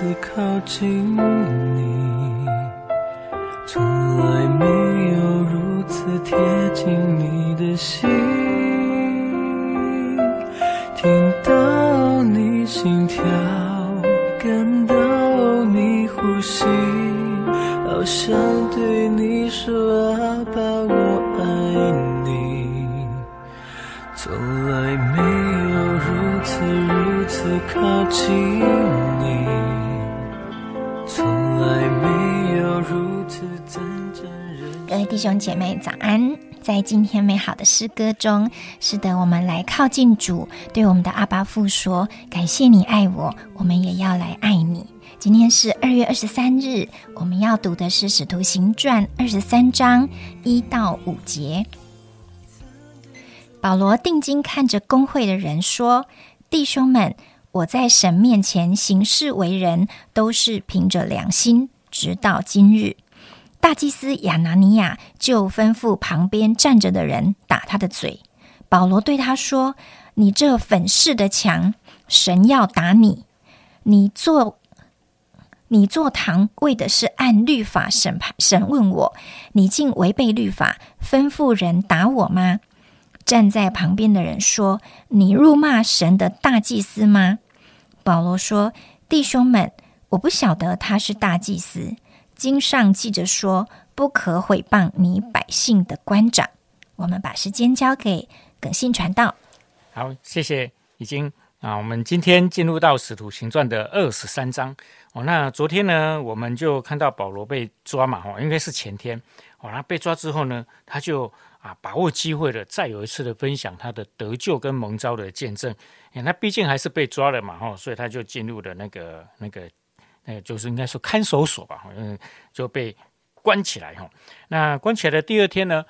此靠近你，从来没有如此贴近你的心，听到你心跳，感到你呼吸，好想对你说阿爸，我爱你，从来没有如此如此靠近你，各位弟兄姐妹，早安！在今天美好的诗歌中，是的，我们来靠近主，对我们的阿巴父说：“感谢你爱我，我们也要来爱你。”今天是二月二十三日，我们要读的是《使徒行传》二十三章一到五节。保罗定睛看着工会的人说：“弟兄们，我在神面前行事为人，都是凭着良心，直到今日。”大祭司亚拿尼亚就吩咐旁边站着的人打他的嘴。保罗对他说：“你这粉饰的墙，神要打你。你做你坐堂为的是按律法审判审问我，你竟违背律法，吩咐人打我吗？”站在旁边的人说：“你辱骂神的大祭司吗？”保罗说：“弟兄们，我不晓得他是大祭司。”经上记着说，不可毁谤你百姓的官长。我们把时间交给耿信传道。好，谢谢。已经啊，我们今天进入到《使徒行传》的二十三章哦。那昨天呢，我们就看到保罗被抓嘛，哦，应该是前天哦。那被抓之后呢，他就啊把握机会了，再有一次的分享他的得救跟蒙召的见证。那毕竟还是被抓了嘛，哦，所以他就进入了那个那个。那个，就是应该说看守所吧，嗯，就被关起来哈。那关起来的第二天呢，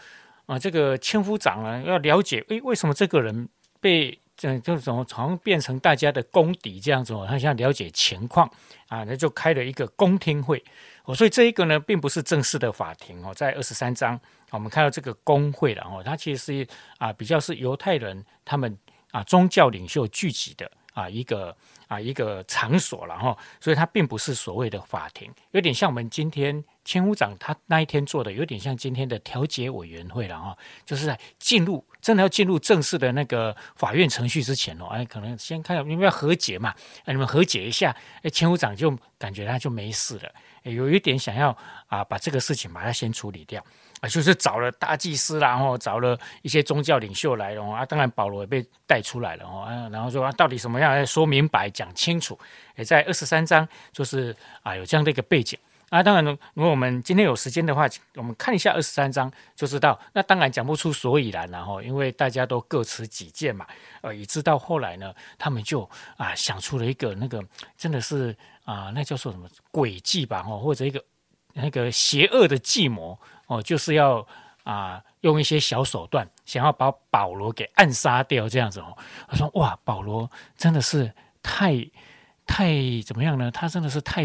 啊，这个千夫长呢要了解，诶，为什么这个人被这就从从变成大家的公敌这样子哦？他想了解情况啊，那就开了一个公听会哦。所以这一个呢，并不是正式的法庭哦，在二十三章我们看到这个公会了哦，它其实是啊比较是犹太人他们啊宗教领袖聚集的啊一个。啊，一个场所了哈，所以它并不是所谓的法庭，有点像我们今天千夫长他那一天做的，有点像今天的调解委员会了哈，就是在进入真的要进入正式的那个法院程序之前哦，哎，可能先看你们要和解嘛，哎，你们和解一下，哎，千夫长就感觉他就没事了，有一点想要啊把这个事情把它先处理掉。啊，就是找了大祭司，然后找了一些宗教领袖来了啊。当然，保罗也被带出来了哦。然后说啊，到底什么样说明白、讲清楚？也在二十三章，就是啊，有这样的一个背景啊。当然，如果我们今天有时间的话，我们看一下二十三章，就知道。那当然讲不出所以然，然后因为大家都各持己见嘛。呃，以致到后来呢，他们就啊想出了一个那个真的是啊，那叫做什么诡计吧？哦，或者一个那个邪恶的计谋。哦，就是要啊，用一些小手段，想要把保罗给暗杀掉，这样子哦。他说：“哇，保罗真的是太太怎么样呢？他真的是太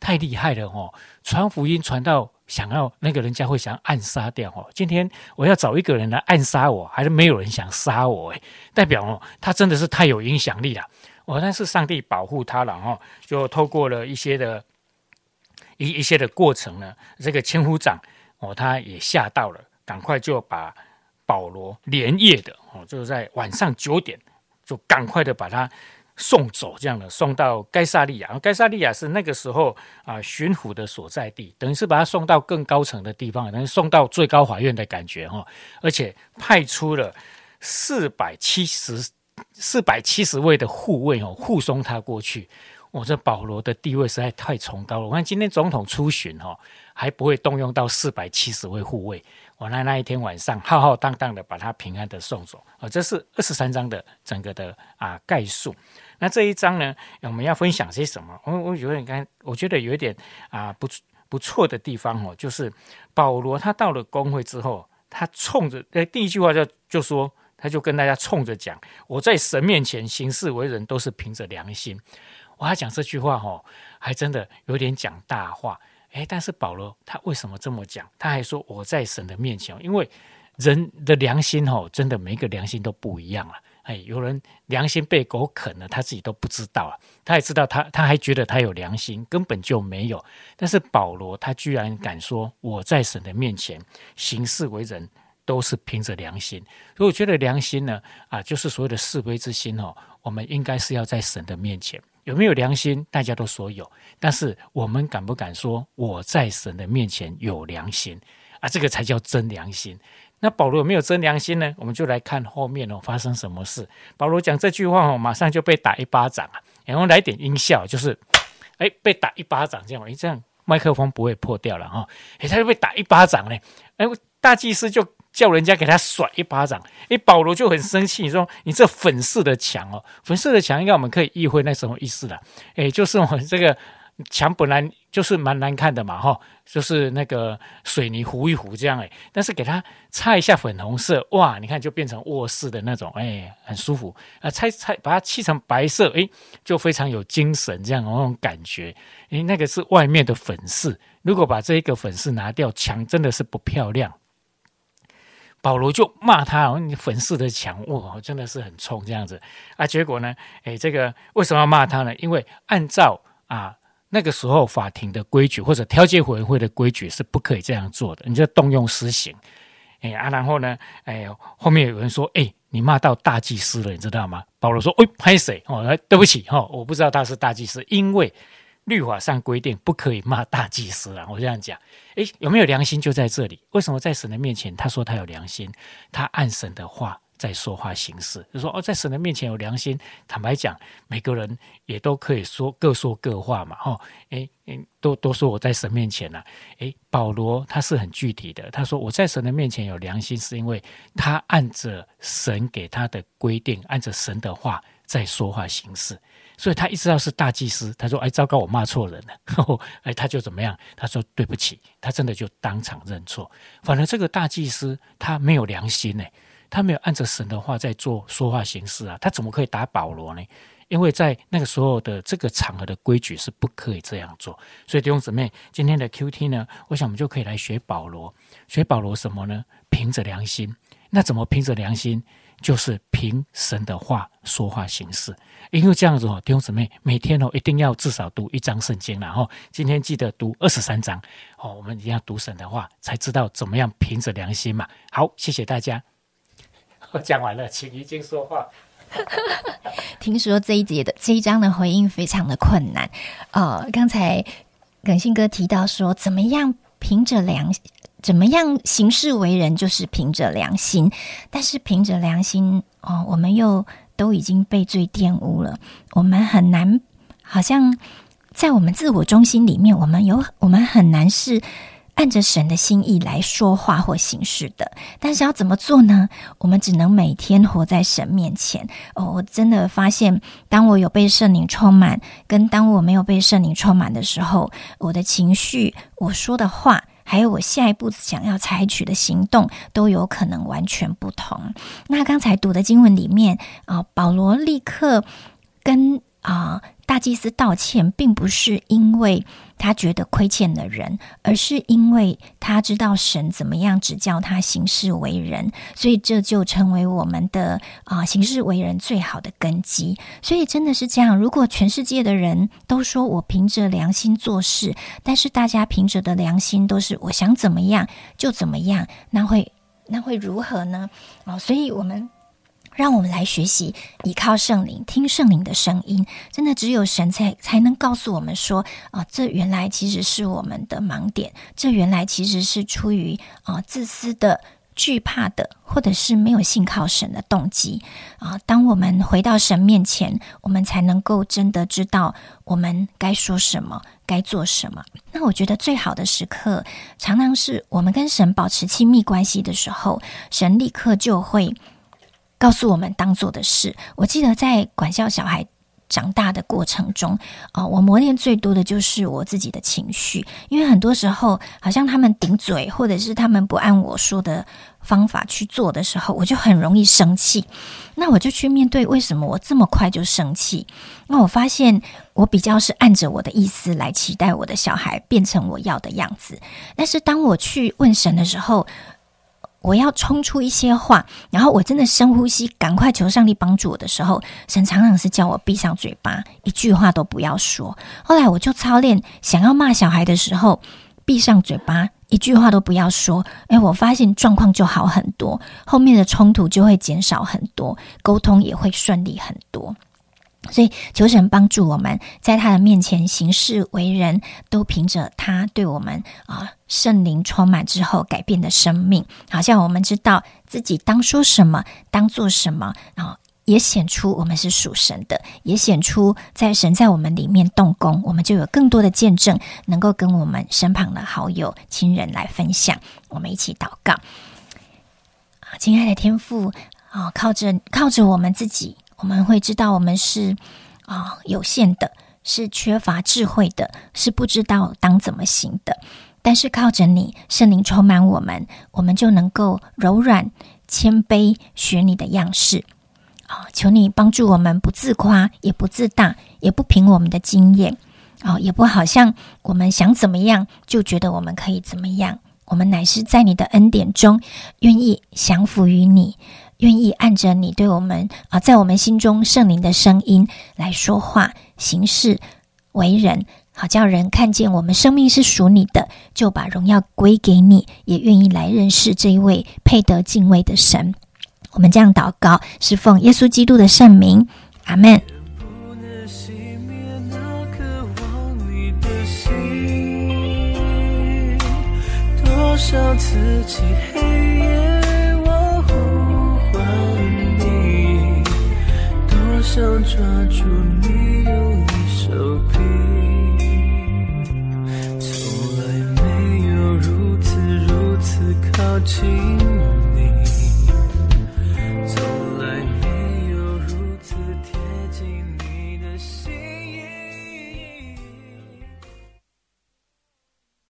太厉害了哦！传福音传到想要那个人家会想暗杀掉哦。今天我要找一个人来暗杀我，还是没有人想杀我？哎，代表哦，他真的是太有影响力了。哦，但是上帝保护他了哦，就透过了一些的一一些的过程呢，这个千夫长。哦，他也吓到了，赶快就把保罗连夜的哦，就是在晚上九点，就赶快的把他送走，这样的送到该萨利亚。该萨利亚是那个时候啊巡抚的所在地，等于是把他送到更高层的地方，等于送到最高法院的感觉哈。而且派出了四百七十四百七十位的护卫哦，护送他过去。我这保罗的地位实在太崇高了。我看今天总统出巡哈。还不会动用到四百七十位护卫，我那那一天晚上浩浩荡荡的把他平安的送走啊！这是二十三章的整个的啊概述。那这一章呢，我们要分享些什么？我我觉得，刚我觉得有一点啊不不错的地方哦，就是保罗他到了工会之后，他冲着呃第一句话就就说，他就跟大家冲着讲，我在神面前行事为人都是凭着良心。我还讲这句话哈，还真的有点讲大话。哎，但是保罗他为什么这么讲？他还说我在神的面前，因为人的良心哦，真的每个良心都不一样啊。哎，有人良心被狗啃了，他自己都不知道啊。他也知道他，他还觉得他有良心，根本就没有。但是保罗他居然敢说，我在神的面前行事为人都是凭着良心。所以我觉得良心呢，啊，就是所谓的是非之心哦。我们应该是要在神的面前有没有良心，大家都说有。但是我们敢不敢说我在神的面前有良心啊？这个才叫真良心。那保罗有没有真良心呢？我们就来看后面哦，发生什么事。保罗讲这句话哦，马上就被打一巴掌啊，然后来点音效，就是哎被打一巴掌这样，哎这样麦克风不会破掉了哈。哎他就被打一巴掌嘞，哎大祭司就叫人家给他甩一巴掌，哎保罗就很生气，你说你这粉饰的墙哦，粉饰的墙应该我们可以意会那什么意思了？哎就是我们这个。墙本来就是蛮难看的嘛，哈，就是那个水泥糊一糊这样哎，但是给它擦一下粉红色，哇，你看就变成卧室的那种，哎，很舒服啊。擦擦把它漆成白色，哎，就非常有精神这样那种感觉。哎，那个是外面的粉饰，如果把这一个粉饰拿掉，墙真的是不漂亮。保罗就骂他，你粉饰的墙，哇，真的是很冲这样子啊。结果呢，哎，这个为什么要骂他呢？因为按照啊。那个时候法庭的规矩或者调解委员会的规矩是不可以这样做的，你就动用私刑，哎啊，然后呢，哎，后面有人说，哎，你骂到大祭司了，你知道吗？保罗说，哎，拍谁？哦，对不起，哈，我不知道他是大祭司，因为律法上规定不可以骂大祭司了。我这样讲，哎，有没有良心就在这里？为什么在神的面前他说他有良心？他按神的话。在说话行事，就说哦，在神的面前有良心。坦白讲，每个人也都可以说各说各话嘛，哈，诶诶，都都说我在神面前了。诶，保罗他是很具体的，他说我在神的面前有良心，是因为他按着神给他的规定，按着神的话在说话行事。所以他一知道是大祭司，他说：“哎，糟糕，我骂错人了。”哎，他就怎么样？他说：“对不起。”他真的就当场认错。反而这个大祭司他没有良心呢。他没有按着神的话在做说话形式啊，他怎么可以打保罗呢？因为在那个时候的这个场合的规矩是不可以这样做。所以弟兄姊妹，今天的 Q T 呢，我想我们就可以来学保罗，学保罗什么呢？凭着良心。那怎么凭着良心？就是凭神的话说话行事。因为这样子哦，弟兄姊妹，每天哦一定要至少读一章圣经，然后今天记得读二十三章哦。我们一定要读神的话，才知道怎么样凭着良心嘛。好，谢谢大家。我 讲完了，请于静说话。听说这一节的这一章的回应非常的困难。呃，刚才耿信哥提到说，怎么样凭着良，怎么样行事为人，就是凭着良心。但是凭着良心，哦，我们又都已经被罪玷污了，我们很难，好像在我们自我中心里面，我们有我们很难是。按着神的心意来说话或行事的，但是要怎么做呢？我们只能每天活在神面前。哦，我真的发现，当我有被圣灵充满，跟当我没有被圣灵充满的时候，我的情绪、我说的话，还有我下一步想要采取的行动，都有可能完全不同。那刚才读的经文里面啊，保罗立刻跟啊。大祭司道歉，并不是因为他觉得亏欠了人，而是因为他知道神怎么样指教他行事为人，所以这就成为我们的啊行事为人最好的根基。所以真的是这样，如果全世界的人都说我凭着良心做事，但是大家凭着的良心都是我想怎么样就怎么样，那会那会如何呢？哦，所以我们。让我们来学习依靠圣灵，听圣灵的声音。真的，只有神才才能告诉我们说：啊，这原来其实是我们的盲点，这原来其实是出于啊自私的、惧怕的，或者是没有信靠神的动机啊。当我们回到神面前，我们才能够真的知道我们该说什么，该做什么。那我觉得最好的时刻，常常是我们跟神保持亲密关系的时候，神立刻就会。告诉我们当做的事。我记得在管教小孩长大的过程中，啊，我磨练最多的就是我自己的情绪，因为很多时候好像他们顶嘴，或者是他们不按我说的方法去做的时候，我就很容易生气。那我就去面对为什么我这么快就生气。那我发现我比较是按着我的意思来期待我的小孩变成我要的样子，但是当我去问神的时候。我要冲出一些话，然后我真的深呼吸，赶快求上帝帮助我的时候，神常常是叫我闭上嘴巴，一句话都不要说。后来我就操练，想要骂小孩的时候，闭上嘴巴，一句话都不要说。诶，我发现状况就好很多，后面的冲突就会减少很多，沟通也会顺利很多。所以，求神帮助我们，在他的面前行事为人，都凭着他对我们啊圣灵充满之后改变的生命，好像我们知道自己当说什么，当做什么，然后也显出我们是属神的，也显出在神在我们里面动工，我们就有更多的见证，能够跟我们身旁的好友、亲人来分享。我们一起祷告啊，亲爱的天父啊，靠着靠着我们自己。我们会知道，我们是啊有限的，是缺乏智慧的，是不知道当怎么行的。但是靠着你圣灵充满我们，我们就能够柔软、谦卑，学你的样式。啊，求你帮助我们，不自夸，也不自大，也不凭我们的经验，啊，也不好像我们想怎么样就觉得我们可以怎么样。我们乃是在你的恩典中，愿意降服于你。愿意按着你对我们啊，在我们心中圣灵的声音来说话、行事、为人，好叫人看见我们生命是属你的，就把荣耀归给你，也愿意来认识这一位配得敬畏的神。我们这样祷告，是奉耶稣基督的圣名，阿门。多少次漆黑夜。抓住你用力手臂，从来没有如此如此靠近。